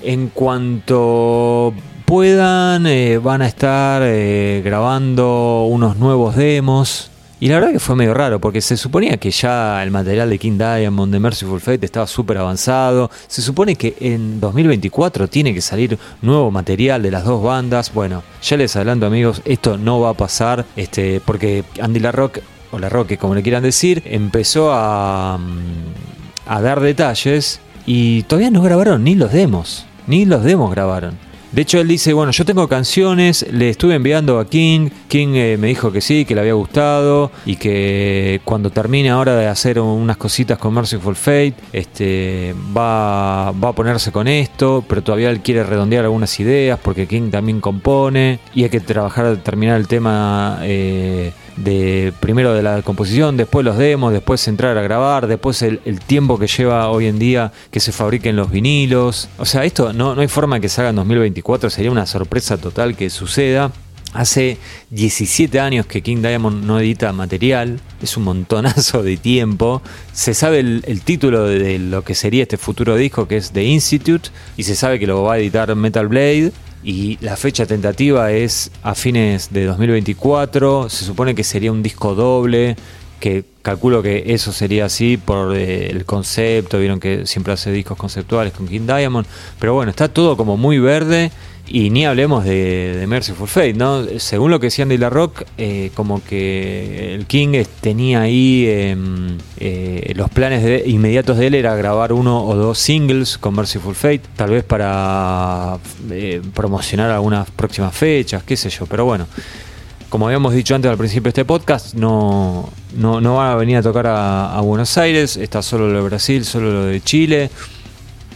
en cuanto puedan eh, van a estar eh, grabando unos nuevos demos y la verdad que fue medio raro, porque se suponía que ya el material de King Diamond, de Merciful Fate, estaba súper avanzado. Se supone que en 2024 tiene que salir nuevo material de las dos bandas. Bueno, ya les adelanto amigos, esto no va a pasar, este, porque Andy LaRock, o LaRock, como le quieran decir, empezó a, mm, a dar detalles y todavía no grabaron ni los demos. Ni los demos grabaron. De hecho, él dice, bueno, yo tengo canciones, le estuve enviando a King, King eh, me dijo que sí, que le había gustado y que cuando termine ahora de hacer unas cositas con Merciful Fate, este, va, va a ponerse con esto, pero todavía él quiere redondear algunas ideas porque King también compone y hay que trabajar, terminar el tema... Eh, de primero de la composición, después los demos, después entrar a grabar, después el, tiempo que lleva hoy en día que se fabriquen los vinilos. O sea, esto no, no hay forma que se haga en 2024, sería una sorpresa total que suceda. Hace 17 años que King Diamond no edita material, es un montonazo de tiempo. Se sabe el, el, título de lo que sería este futuro disco, que es The Institute, y se sabe que lo va a editar Metal Blade y la fecha tentativa es a fines de 2024. Se supone que sería un disco doble, que calculo que eso sería así por eh, el concepto. Vieron que siempre hace discos conceptuales con King Diamond. Pero bueno, está todo como muy verde y ni hablemos de, de, Merciful Fate, ¿no? Según lo que decía Andy LaRock, eh, como que el King tenía ahí em, eh, los planes de, inmediatos de él era grabar uno o dos singles con Merciful Fate, tal vez para eh, promocionar algunas próximas fechas, qué sé yo, pero bueno. Como habíamos dicho antes al principio de este podcast, no, no, no van a venir a tocar a, a Buenos Aires, está solo lo de Brasil, solo lo de Chile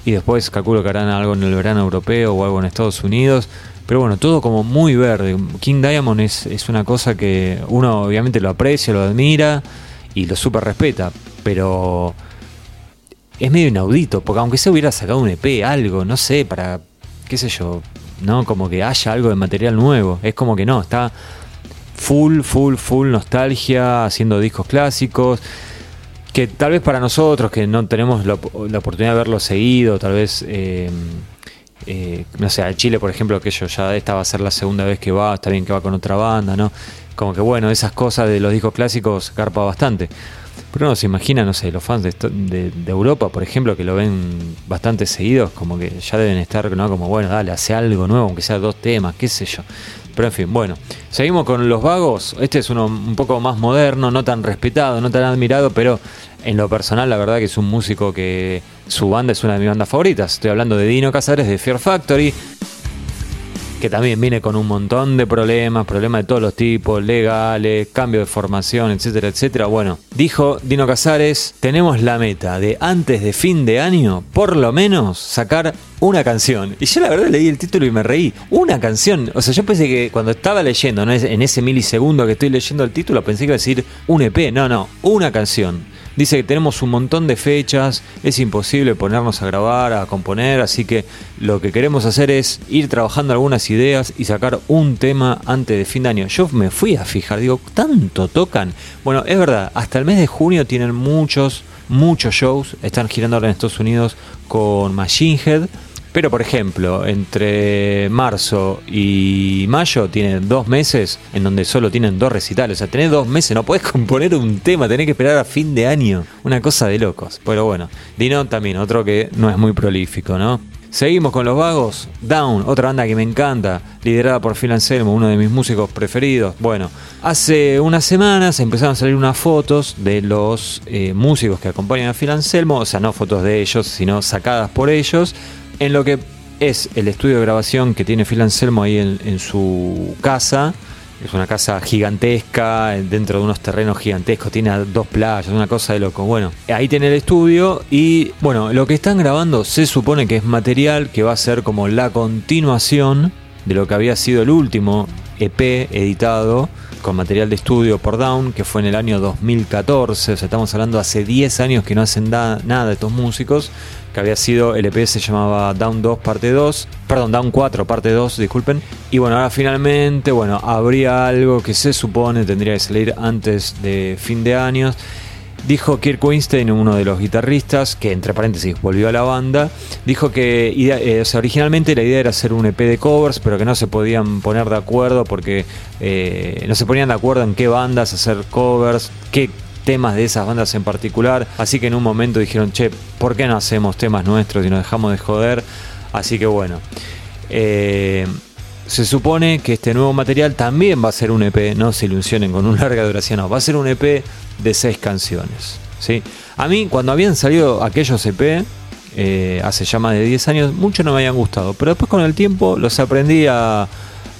y después calculo que harán algo en el verano europeo o algo en Estados Unidos. Pero bueno, todo como muy verde. King Diamond es, es una cosa que uno obviamente lo aprecia, lo admira y lo super respeta, pero es medio inaudito, porque aunque se hubiera sacado un EP, algo, no sé, para, qué sé yo, ¿no? Como que haya algo de material nuevo. Es como que no, está full, full, full nostalgia, haciendo discos clásicos. Que tal vez para nosotros que no tenemos la, oportunidad de verlo seguido, tal vez, eh, eh, no sé, a Chile, por ejemplo, que yo ya esta va a ser la segunda vez que va, está bien que va con otra banda, ¿no? Como que bueno, esas cosas de los discos clásicos carpa bastante. Pero uno se imagina, no sé, los fans de, de, de, Europa, por ejemplo, que lo ven bastante seguidos, como que ya deben estar, ¿no? Como, bueno, dale, hace algo nuevo, aunque sea dos temas, qué sé yo. Pero en fin, bueno, seguimos con Los Vagos. Este es uno un poco más moderno, no tan respetado, no tan admirado, pero en lo personal, la verdad que es un músico que su banda es una de mis bandas favoritas. Estoy hablando de Dino Casares de Fear Factory que también viene con un montón de problemas, problemas de todos los tipos, legales, cambio de formación, etcétera, etcétera. Bueno, dijo Dino Casares, tenemos la meta de antes de fin de año, por lo menos, sacar una canción. Y yo la verdad leí el título y me reí. Una canción. O sea, yo pensé que cuando estaba leyendo, ¿no? en ese milisegundo que estoy leyendo el título, pensé que iba a decir un EP. No, no, una canción. Dice que tenemos un montón de fechas, es imposible ponernos a grabar, a componer, así que lo que queremos hacer es ir trabajando algunas ideas y sacar un tema antes de fin de año. Yo me fui a fijar, digo, ¿tanto tocan? Bueno, es verdad, hasta el mes de junio tienen muchos, muchos shows, están girando ahora en Estados Unidos con Machine Head pero, por ejemplo, entre marzo y mayo tienen dos meses en donde solo tienen dos recitales. O sea, tenés dos meses, no podés componer un tema, tenés que esperar a fin de año. Una cosa de locos. Pero bueno, Dino también, otro que no es muy prolífico, ¿no? Seguimos con los vagos. Down, otra banda que me encanta, liderada por Phil Anselmo, uno de mis músicos preferidos. Bueno, hace unas semanas empezaron a salir unas fotos de los eh, músicos que acompañan a Phil Anselmo, o sea, no fotos de ellos, sino sacadas por ellos, en lo que es el estudio de grabación que tiene Phil Anselmo ahí en, su casa. Es una casa gigantesca, dentro de unos terrenos gigantescos, tiene dos playas, una cosa de loco. Bueno, ahí tiene el estudio y bueno, lo que están grabando se supone que es material que va a ser como la continuación de lo que había sido el último EP editado con material de estudio por Down, que fue en el año 2014, o sea, estamos hablando hace 10 años que no hacen nada estos músicos, que había sido, el EP se llamaba Down 2 parte 2, perdón, Down 4 parte 2, disculpen, y bueno, ahora finalmente, bueno, habría algo que se supone tendría que salir antes de fin de años. Dijo Kirk Weinstein, uno de los guitarristas, que entre paréntesis volvió a la banda, dijo que eh, o sea, originalmente la idea era hacer un EP de covers, pero que no se podían poner de acuerdo porque eh, no se ponían de acuerdo en qué bandas hacer covers, qué temas de esas bandas en particular. Así que en un momento dijeron, che, ¿por qué no hacemos temas nuestros y nos dejamos de joder? Así que bueno. Eh, se supone que este nuevo material también va a ser un EP, no se ilusionen con una larga duración, no, va a ser un EP de seis canciones. ¿sí? A mí, cuando habían salido aquellos EP, eh, hace ya más de 10 años, muchos no me habían gustado, pero después con el tiempo los aprendí a,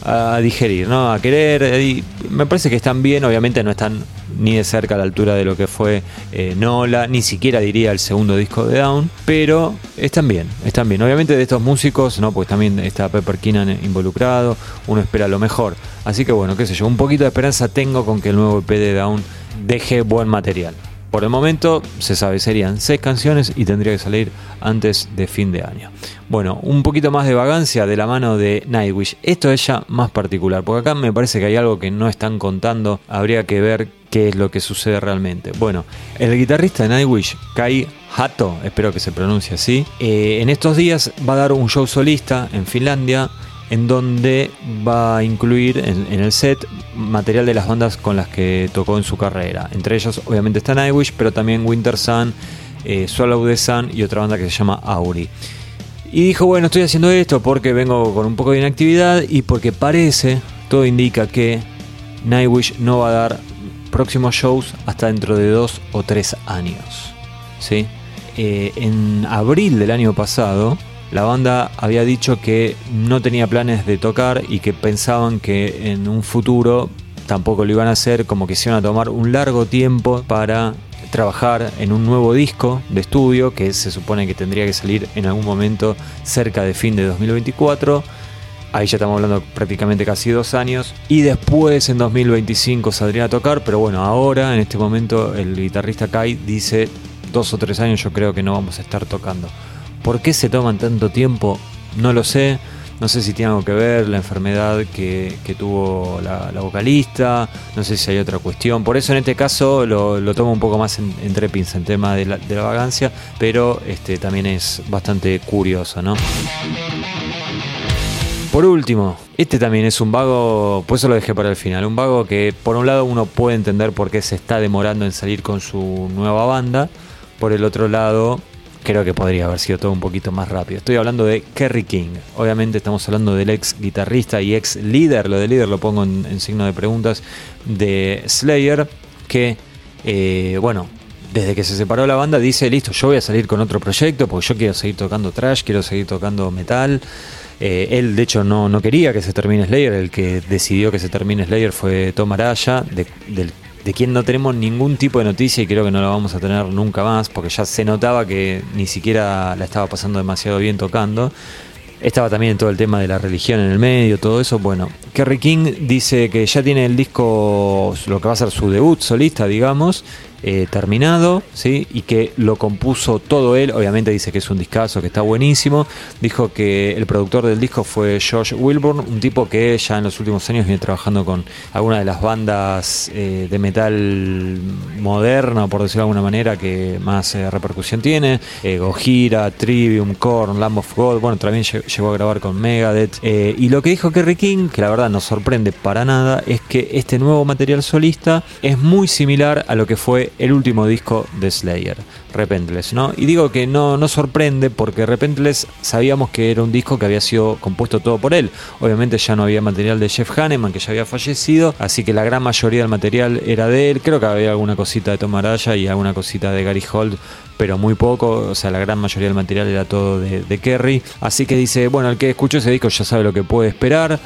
a digerir, ¿no? a querer, y me parece que están bien, obviamente no están ni de cerca a la altura de lo que fue eh, Nola, ni siquiera diría el segundo disco de Down, pero están bien, están bien. Obviamente de estos músicos, ¿no? Porque también está Pepper Keenan involucrado, uno espera lo mejor. Así que bueno, qué sé yo, un poquito de esperanza tengo con que el nuevo EP de Down deje buen material. Por el momento, se sabe, serían seis canciones y tendría que salir antes de fin de año. Bueno, un poquito más de vagancia de la mano de Nightwish. Esto es ya más particular, porque acá me parece que hay algo que no están contando. Habría que ver qué es lo que sucede realmente. Bueno, el guitarrista de Nightwish, Kai Hato, espero que se pronuncie así, eh, en estos días va a dar un show solista en Finlandia en donde va a incluir en, el set material de las bandas con las que tocó en su carrera. Entre ellos, obviamente, está Nightwish, pero también Winter Sun, eh, Swallow the Sun y otra banda que se llama Auri. Y dijo, bueno, estoy haciendo esto porque vengo con un poco de inactividad y porque parece, todo indica que Nightwish no va a dar próximos shows hasta dentro de dos o tres años. ¿sí? Eh, en abril del año pasado, la banda había dicho que no tenía planes de tocar y que pensaban que en un futuro tampoco lo iban a hacer, como que se iban a tomar un largo tiempo para trabajar en un nuevo disco de estudio que se supone que tendría que salir en algún momento cerca de fin de 2024 Ahí ya estamos hablando prácticamente casi dos años. Y después en 2025 saldría a tocar, pero bueno, ahora en este momento el guitarrista Kai dice dos o tres años yo creo que no vamos a estar tocando. ¿Por qué se toman tanto tiempo? No lo sé. No sé si tiene algo que ver la enfermedad que, tuvo la, vocalista, no sé si hay otra cuestión. Por eso en este caso lo, tomo un poco más entre pinzas en tema de la, de vagancia, pero este, también es bastante curioso, ¿no? Por último, este también es un vago, pues eso lo dejé para el final, un vago que por un lado uno puede entender por qué se está demorando en salir con su nueva banda, por el otro lado creo que podría haber sido todo un poquito más rápido. Estoy hablando de Kerry King. Obviamente estamos hablando del ex guitarrista y ex líder, lo de líder lo pongo en, signo de preguntas, de Slayer, que, eh, bueno, desde que se separó la banda dice, listo, yo voy a salir con otro proyecto porque yo quiero seguir tocando trash, quiero seguir tocando metal. Eh, él, de hecho, no, no quería que se termine Slayer. El que decidió que se termine Slayer fue Tom Araya, de, del de quien no tenemos ningún tipo de noticia y creo que no la vamos a tener nunca más, porque ya se notaba que ni siquiera la estaba pasando demasiado bien tocando. Estaba también todo el tema de la religión en el medio, todo eso. Bueno, Kerry King dice que ya tiene el disco, lo que va a ser su debut solista, digamos, eh, terminado, ¿sí? y que lo compuso todo él. Obviamente dice que es un discazo, que está buenísimo. Dijo que el productor del disco fue Josh Wilburn, un tipo que ya en los últimos años viene trabajando con algunas de las bandas eh, de metal moderno, por decirlo de alguna manera, que más eh, repercusión tiene. Gojira, Trivium, Korn, Lamb of God. Bueno, también llegó a grabar con Megadeth. y lo que dijo Kerry King, que la verdad no sorprende para nada, es que este nuevo material solista es muy similar a lo que fue el último disco de Slayer, Repentless, ¿no? Y digo que no, no sorprende porque Repentless sabíamos que era un disco que había sido compuesto todo por él. Obviamente ya no había material de Jeff Hanneman, que ya había fallecido, así que la gran mayoría del material era de él. Creo que había alguna cosita de Tom Araya y alguna cosita de Gary Holt pero muy poco, o sea, la gran mayoría del material era todo de, de Kerry. Así que dice, bueno, el que escuchó ese disco ya sabe lo que puede esperar.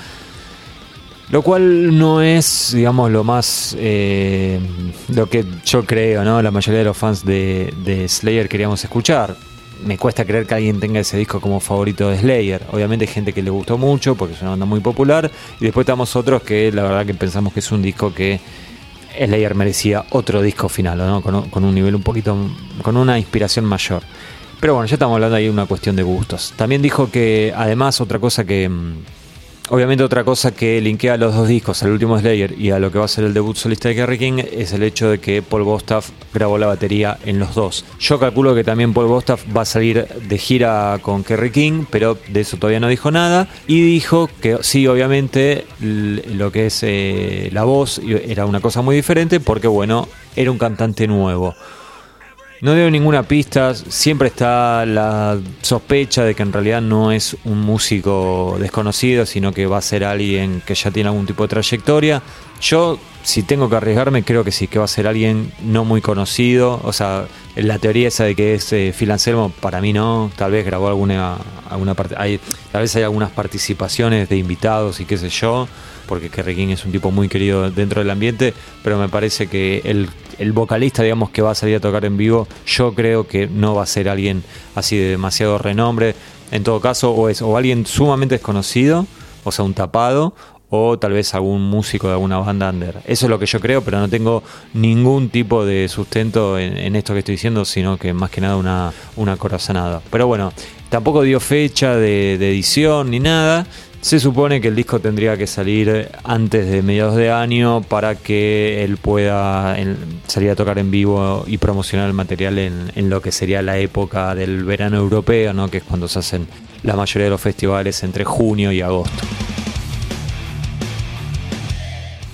Lo cual no es, digamos, lo más. Eh, lo que yo creo, ¿no? La mayoría de los fans de, Slayer queríamos escuchar. Me cuesta creer que alguien tenga ese disco como favorito de Slayer. Obviamente hay gente que le gustó mucho porque es una banda muy popular. Y después estamos otros que la verdad que pensamos que es un disco que Slayer merecía otro disco final, ¿no? Con, con un nivel un poquito. con una inspiración mayor. Pero bueno, ya estamos hablando ahí de una cuestión de gustos. También dijo que además otra cosa que mm, Obviamente otra cosa que linkea a los dos discos, al último Slayer y a lo que va a ser el debut solista de Kerry King, es el hecho de que Paul Bostaff grabó la batería en los dos. Yo calculo que también Paul Bostaff va a salir de gira con Kerry King, pero de eso todavía no dijo nada. Y dijo que sí, obviamente lo que es eh, la voz era una cosa muy diferente porque, bueno, era un cantante nuevo. No dio ninguna pista, siempre está la sospecha de que en realidad no es un músico desconocido, sino que va a ser alguien que ya tiene algún tipo de trayectoria. Yo, si tengo que arriesgarme, creo que sí, que va a ser alguien no muy conocido. O sea, la teoría esa de que es eh, Phil Anselmo, para mí no. Tal vez grabó alguna, alguna parte. Tal vez hay algunas participaciones de invitados y qué sé yo porque Kerry es un tipo muy querido dentro del ambiente, pero me parece que el, el, vocalista, digamos, que va a salir a tocar en vivo, yo creo que no va a ser alguien así de demasiado renombre. En todo caso, o es o alguien sumamente desconocido, o sea, un tapado, o tal vez algún músico de alguna banda under. Eso es lo que yo creo, pero no tengo ningún tipo de sustento en, esto que estoy diciendo, sino que más que nada una, una corazonada. Pero bueno, tampoco dio fecha de, de edición ni nada. Se supone que el disco tendría que salir antes de mediados de año para que él pueda salir a tocar en vivo y promocionar el material en, lo que sería la época del verano europeo, ¿no? que es cuando se hacen la mayoría de los festivales entre junio y agosto.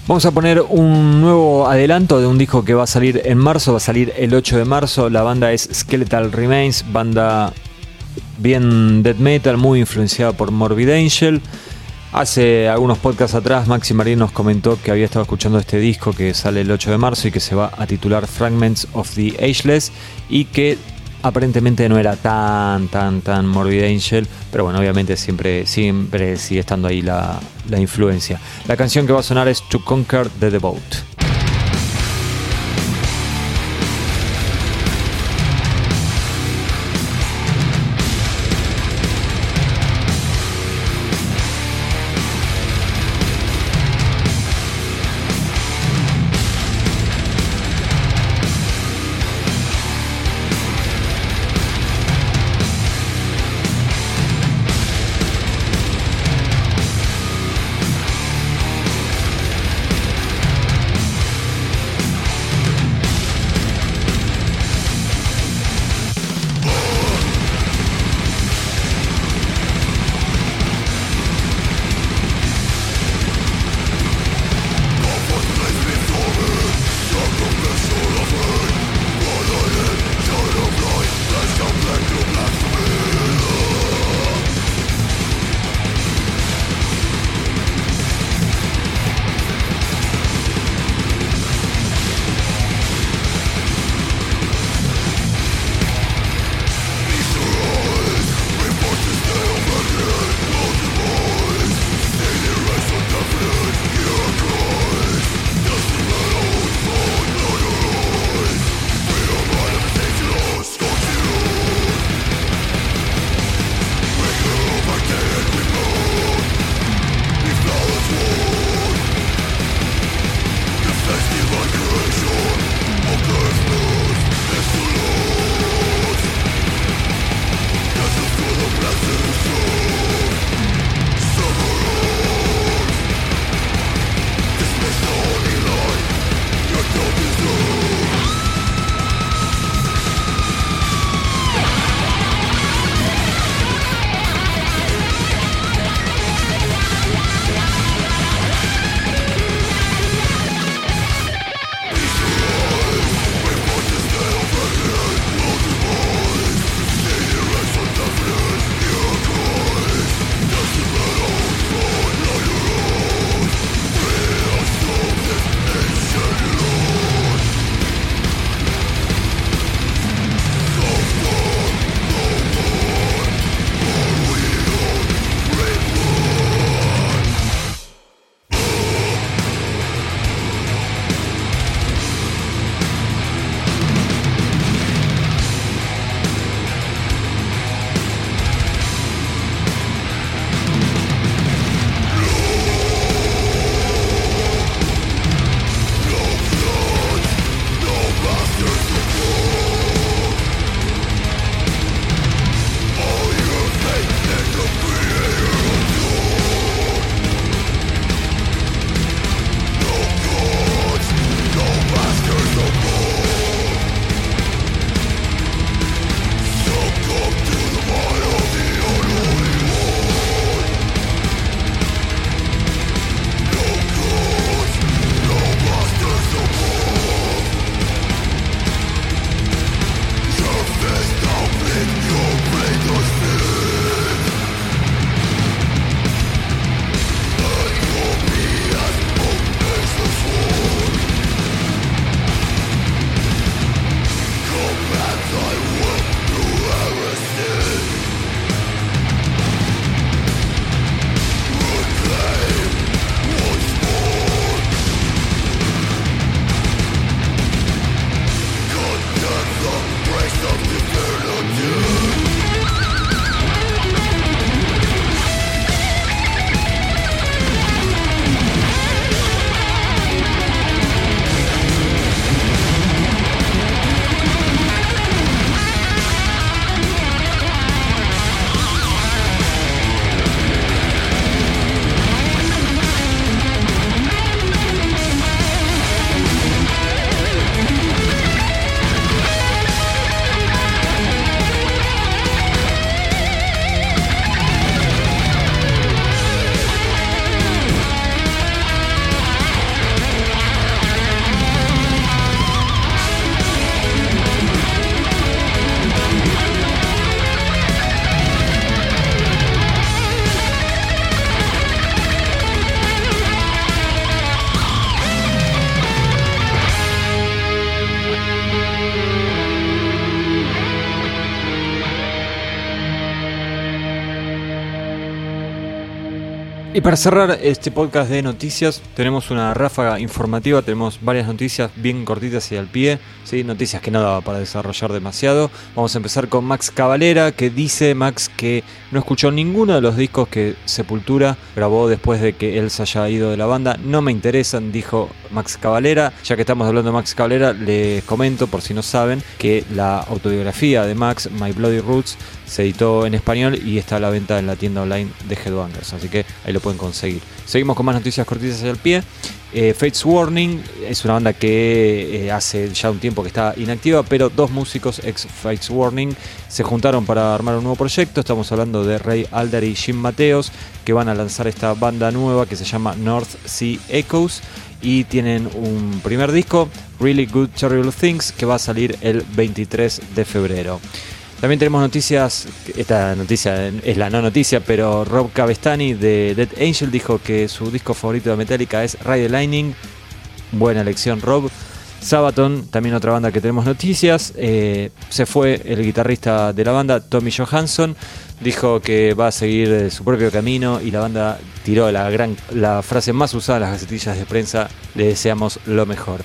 Vamos a poner un nuevo adelanto de un disco que va a salir en marzo, va a salir el 8 de marzo. La banda es Skeletal Remains, banda bien death metal, muy influenciada por Morbid Angel. Hace algunos podcasts atrás Maxi Marín nos comentó que había estado escuchando este disco que sale el 8 de marzo y que se va a titular Fragments of the Ageless y que aparentemente no era tan, tan, tan Morbid Angel, pero bueno, obviamente siempre, siempre sigue estando ahí la, la influencia. La canción que va a sonar es To Conquer the Devote. Y para cerrar este podcast de noticias, tenemos una ráfaga informativa, tenemos varias noticias bien cortitas y al pie, noticias que no daba para desarrollar demasiado. Vamos a empezar con Max Cavalera, que dice Max que no escuchó ninguno de los discos que Sepultura grabó después de que él se haya ido de la banda. No me interesan, dijo Max Cavalera. Ya que estamos hablando de Max Cavalera, les comento, por si no saben, que la autobiografía de Max, My Bloody Roots, se editó en español y está a la venta en la tienda online de Headbangers, así que ahí lo pueden conseguir. Seguimos con más noticias cortitas al pie. Eh, Fates Warning es una banda que eh, hace ya un tiempo que está inactiva, pero dos músicos ex Fates Warning se juntaron para armar un nuevo proyecto. Estamos hablando de Ray Alder y Jim Mateos, que van a lanzar esta banda nueva que se llama North Sea Echoes y tienen un primer disco, Really Good Terrible Things, que va a salir el 23 de febrero. También tenemos noticias, esta noticia es la no noticia, pero Rob Cavestani de Dead Angel dijo que su disco favorito de Metallica es Ride the Lightning. Buena elección Rob. Sabaton, también otra banda que tenemos noticias. Eh, se fue el guitarrista de la banda, Tommy Johansson. Dijo que va a seguir su propio camino y la banda tiró la, gran, la frase más usada en las gacetillas de prensa. Le deseamos lo mejor.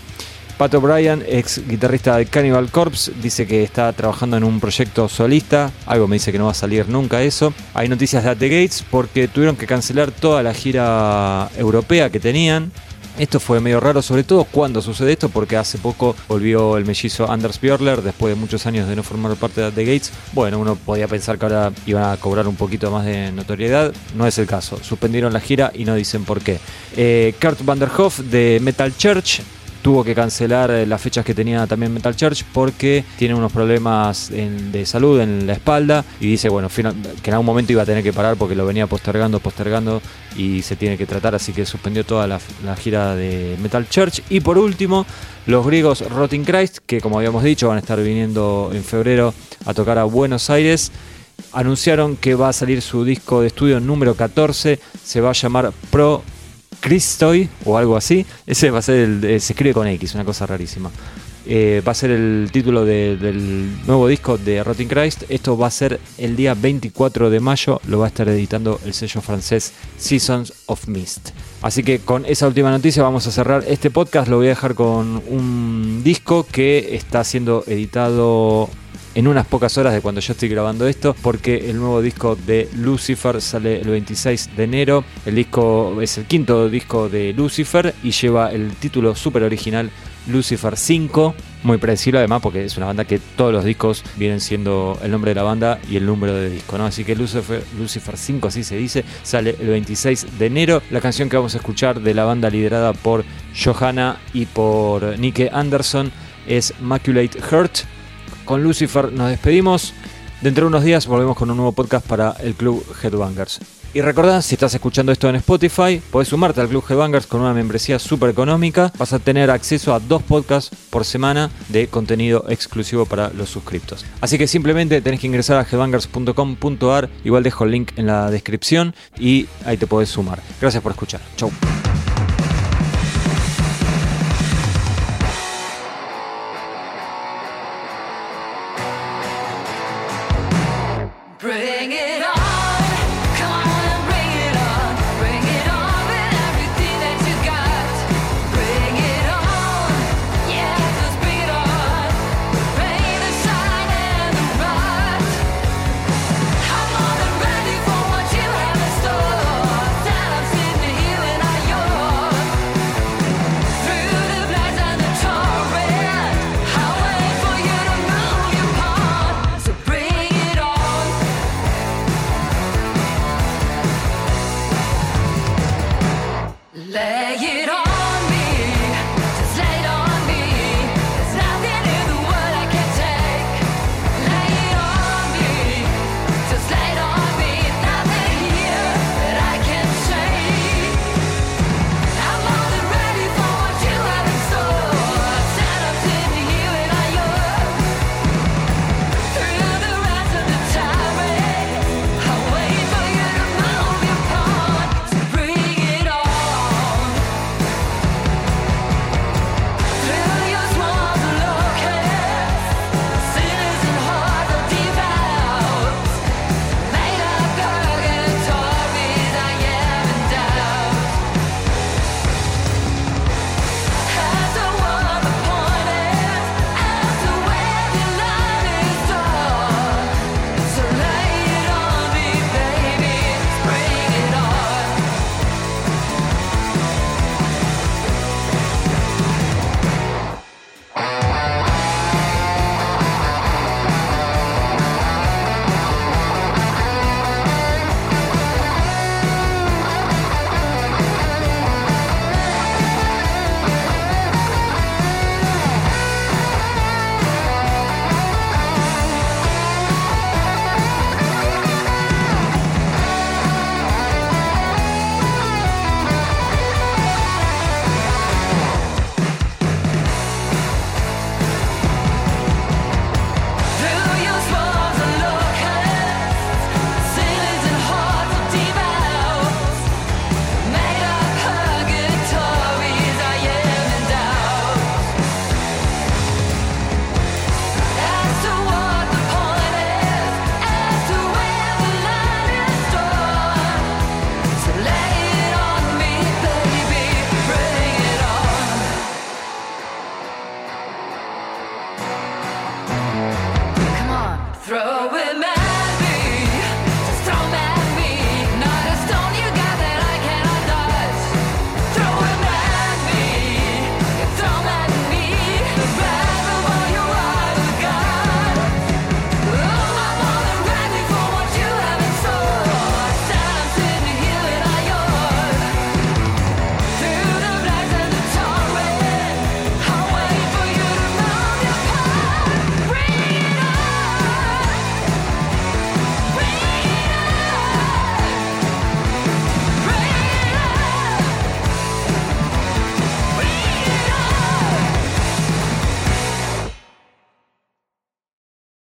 Pat O'Brien, ex guitarrista de Cannibal Corpse, dice que está trabajando en un proyecto solista. Algo me dice que no va a salir nunca eso. Hay noticias de At The Gates porque tuvieron que cancelar toda la gira europea que tenían. Esto fue medio raro, sobre todo cuando sucede esto, porque hace poco volvió el mellizo Anders Björler después de muchos años de no formar parte de The Gates. Bueno, uno podía pensar que ahora iban a cobrar un poquito más de notoriedad. No es el caso. Suspendieron la gira y no dicen por qué. Eh, Kurt Vanderhoff de Metal Church tuvo que cancelar eh, las fechas que tenía también Metal Church porque tiene unos problemas de salud en la espalda y dice, bueno, que en algún momento iba a tener que parar porque lo venía postergando, postergando y se tiene que tratar, así que suspendió toda la, gira de Metal Church. Y por último, los griegos Rotting Christ, que como habíamos dicho van a estar viniendo en febrero a tocar a Buenos Aires anunciaron que va a salir su disco de estudio número 14, se va a llamar Pro Christoy o algo así. Ese va a ser el. Se escribe con X, una cosa rarísima. Eh, va a ser el título del nuevo disco de Rotting Christ. Esto va a ser el día 24 de mayo. Lo va a estar editando el sello francés Seasons of Mist. Así que con esa última noticia vamos a cerrar este podcast. Lo voy a dejar con un disco que está siendo editado en unas pocas horas de cuando yo estoy grabando esto, porque el nuevo disco de Lucifer sale el 26 de enero. El disco es el quinto disco de Lucifer y lleva el título súper original Lucifer 5. Muy predecible además porque es una banda que todos los discos vienen siendo el nombre de la banda y el número de disco, ¿no? Así que Lucifer, Lucifer 5, así se dice, sale el 26 de enero. La canción que vamos a escuchar de la banda liderada por Johanna y por Nick Anderson es Maculate Heart con Lucifer nos despedimos. Dentro de unos días volvemos con un nuevo podcast para el Club Headbangers. Y recordad, si estás escuchando esto en Spotify, podés sumarte al Club Headbangers con una membresía súper económica. Vas a tener acceso a dos podcasts por semana de contenido exclusivo para los suscriptos. Así que simplemente tenés que ingresar a headbangers.com.ar. Igual dejo el link en la descripción y ahí te podés sumar. Gracias por escuchar. Chau.